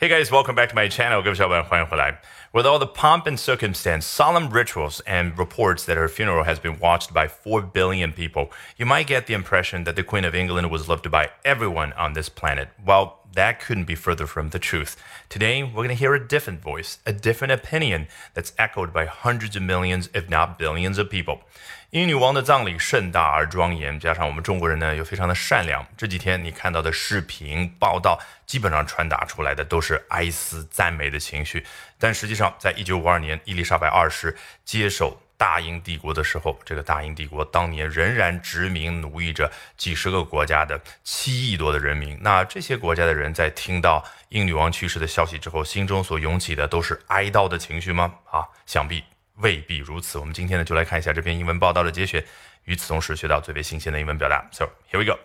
Hey guys, welcome back to my channel. With all the pomp and circumstance, solemn rituals, and reports that her funeral has been watched by 4 billion people, you might get the impression that the Queen of England was loved by everyone on this planet. Well, that couldn't be further from the truth. Today, we're going to hear a different voice, a different opinion that's echoed by hundreds of millions, if not billions, of people. 英女王的葬礼盛大而庄严，加上我们中国人呢又非常的善良，这几天你看到的视频报道，基本上传达出来的都是哀思赞美的情绪。但实际上，在一九五二年伊丽莎白二世接手 大英帝国的时候，这个大英帝国当年仍然殖民奴役着几十个国家的七亿多的人民。那这些国家的人在听到英女王去世的消息之后，心中所涌起的都是哀悼的情绪吗？啊，想必。未必如此。我们今天呢，就来看一下这篇英文报道的节选，与此同时学到最为新鲜的英文表达。So here we go.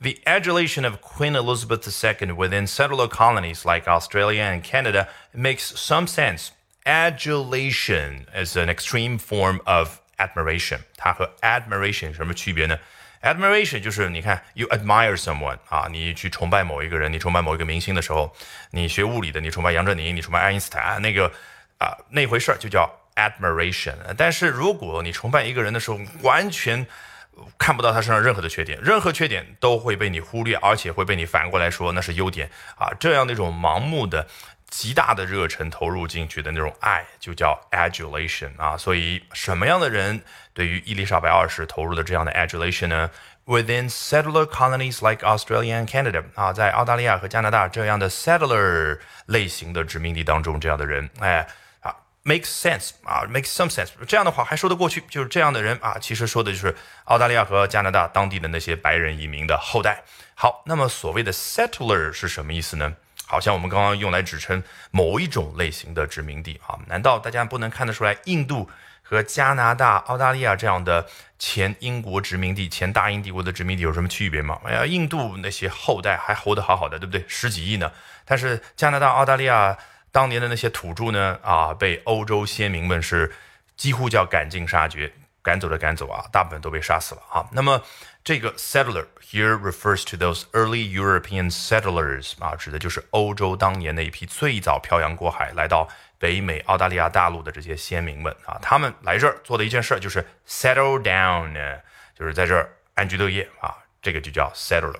The adulation of Queen Elizabeth II within settler colonies like Australia and Canada makes some sense. Adulation is an extreme form of admiration. 它和 admiration 什么区别呢？admiration 就是你看，you admire someone 啊，你去崇拜某一个人，你崇拜某一个明星的时候，你学物理的，你崇拜杨振宁，你崇拜爱因斯坦，那个啊那回事儿就叫 admiration，但是如果你崇拜一个人的时候，完全看不到他身上任何的缺点，任何缺点都会被你忽略，而且会被你反过来说那是优点啊，这样的一种盲目的、极大的热忱投入进去的那种爱，就叫 adulation 啊。所以，什么样的人对于伊丽莎白二世投入的这样的 adulation 呢？Within settler colonies like Australia and Canada 啊，在澳大利亚和加拿大这样的 settler 类型的殖民地当中，这样的人，哎。Makes sense 啊，makes some sense。这样的话还说得过去，就是这样的人啊，其实说的就是澳大利亚和加拿大当地的那些白人移民的后代。好，那么所谓的 settler 是什么意思呢？好像我们刚刚用来指称某一种类型的殖民地啊？难道大家不能看得出来，印度和加拿大、澳大利亚这样的前英国殖民地、前大英帝国的殖民地有什么区别吗？哎呀，印度那些后代还活得好好的，对不对？十几亿呢。但是加拿大、澳大利亚。当年的那些土著呢？啊，被欧洲先民们是几乎叫赶尽杀绝，赶走的赶走啊，大部分都被杀死了啊。那么这个 settler here refers to those early European settlers 啊，指的就是欧洲当年那一批最早漂洋过海来到北美、澳大利亚大陆的这些先民们啊。他们来这儿做的一件事就是 settle down，呢就是在这儿安居乐业啊。这个就叫 settler。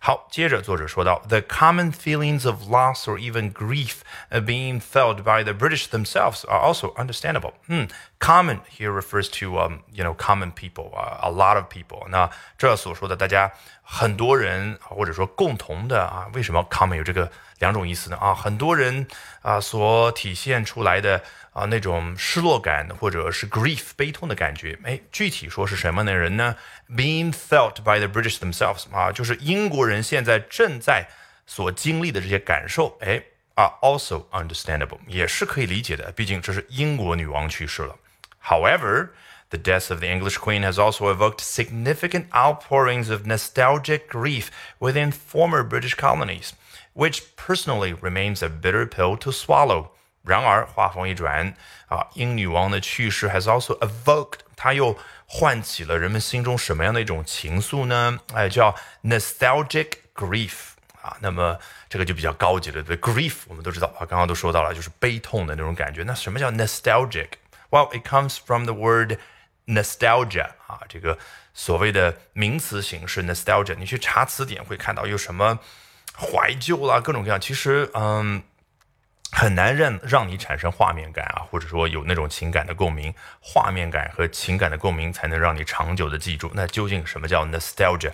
好，接着作者说到，the common feelings of loss or even grief being felt by the British themselves are also understandable. 嗯，common here refers to um you know common people 啊，a lot of people。那这所说的大家很多人或者说共同的啊，为什么 common 有这个两种意思呢？啊，很多人啊所体现出来的。啊，那种失落感或者是 grief 悲痛的感觉，哎，具体说是什么的人呢？Being felt by the British themselves 啊，就是英国人 现在正在所经历的这些感受，哎，are also understandable，也是可以理解的。毕竟这是英国女王去世了。However, the death of the English Queen has also evoked significant outpourings of nostalgic grief within former British colonies, which personally remains a bitter pill to swallow. 然而话锋一转啊，英女王的去世 has also evoked，它又唤起了人们心中什么样的一种情愫呢？哎，叫 nostalgic grief 啊。那么这个就比较高级了，对 grief 我们都知道啊，刚刚都说到了，就是悲痛的那种感觉。那什么叫 nostalgic？Well, it comes from the word nostalgia 啊，这个所谓的名词形式 nostalgia，你去查词典会看到有什么怀旧啦，各种各样。其实，嗯。很难让让你产生画面感啊，或者说有那种情感的共鸣，画面感和情感的共鸣才能让你长久的记住。那究竟什么叫 nostalgia？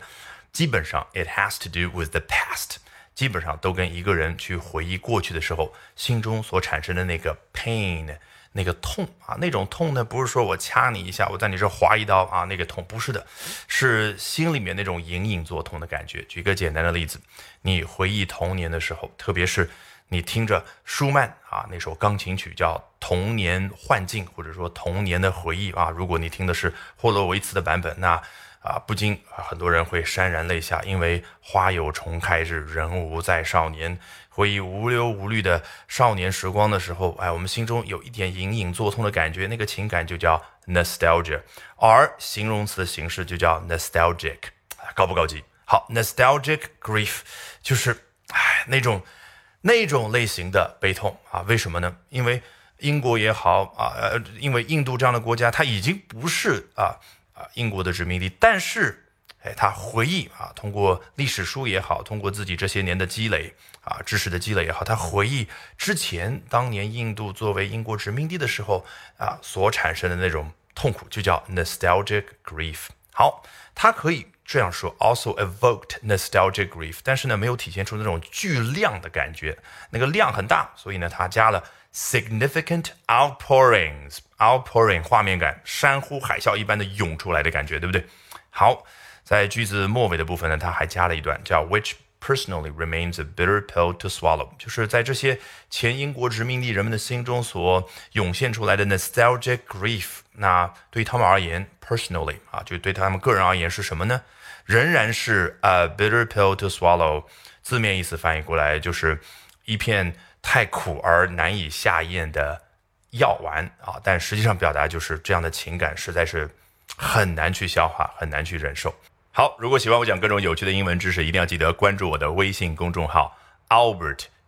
基本上，it has to do with the past，基本上都跟一个人去回忆过去的时候，心中所产生的那个 pain，那个痛啊，那种痛呢，不是说我掐你一下，我在你这划一刀啊，那个痛不是的，是心里面那种隐隐作痛的感觉。举个简单的例子，你回忆童年的时候，特别是。你听着舒曼啊那首钢琴曲叫《童年幻境》，或者说童年的回忆啊。如果你听的是霍洛维茨的版本，那啊不禁很多人会潸然泪下，因为花有重开日，人无再少年。回忆无忧无虑的少年时光的时候，哎，我们心中有一点隐隐作痛的感觉，那个情感就叫 nostalgia，而形容词的形式就叫 nostalgic，高不高级？好，nostalgic grief 就是哎那种。那种类型的悲痛啊，为什么呢？因为英国也好啊，呃，因为印度这样的国家，它已经不是啊啊英国的殖民地，但是，哎，他回忆啊，通过历史书也好，通过自己这些年的积累啊，知识的积累也好，他回忆之前当年印度作为英国殖民地的时候啊，所产生的那种痛苦，就叫 nostalgic grief。好，他可以。这样说，also evoked nostalgic grief，但是呢，没有体现出那种巨量的感觉，那个量很大，所以呢，它加了 significant outpourings，outpouring 画面感，山呼海啸一般的涌出来的感觉，对不对？好，在句子末尾的部分呢，它还加了一段叫 which personally remains a bitter pill to swallow，就是在这些前英国殖民地人们的心中所涌现出来的 nostalgic grief，那对他们而言，personally 啊，就对他们个人而言是什么呢？仍然是 a bitter pill to swallow，字面意思翻译过来就是一片太苦而难以下咽的药丸啊，但实际上表达就是这样的情感实在是很难去消化，很难去忍受。好，如果喜欢我讲各种有趣的英文知识，一定要记得关注我的微信公众号 Albert。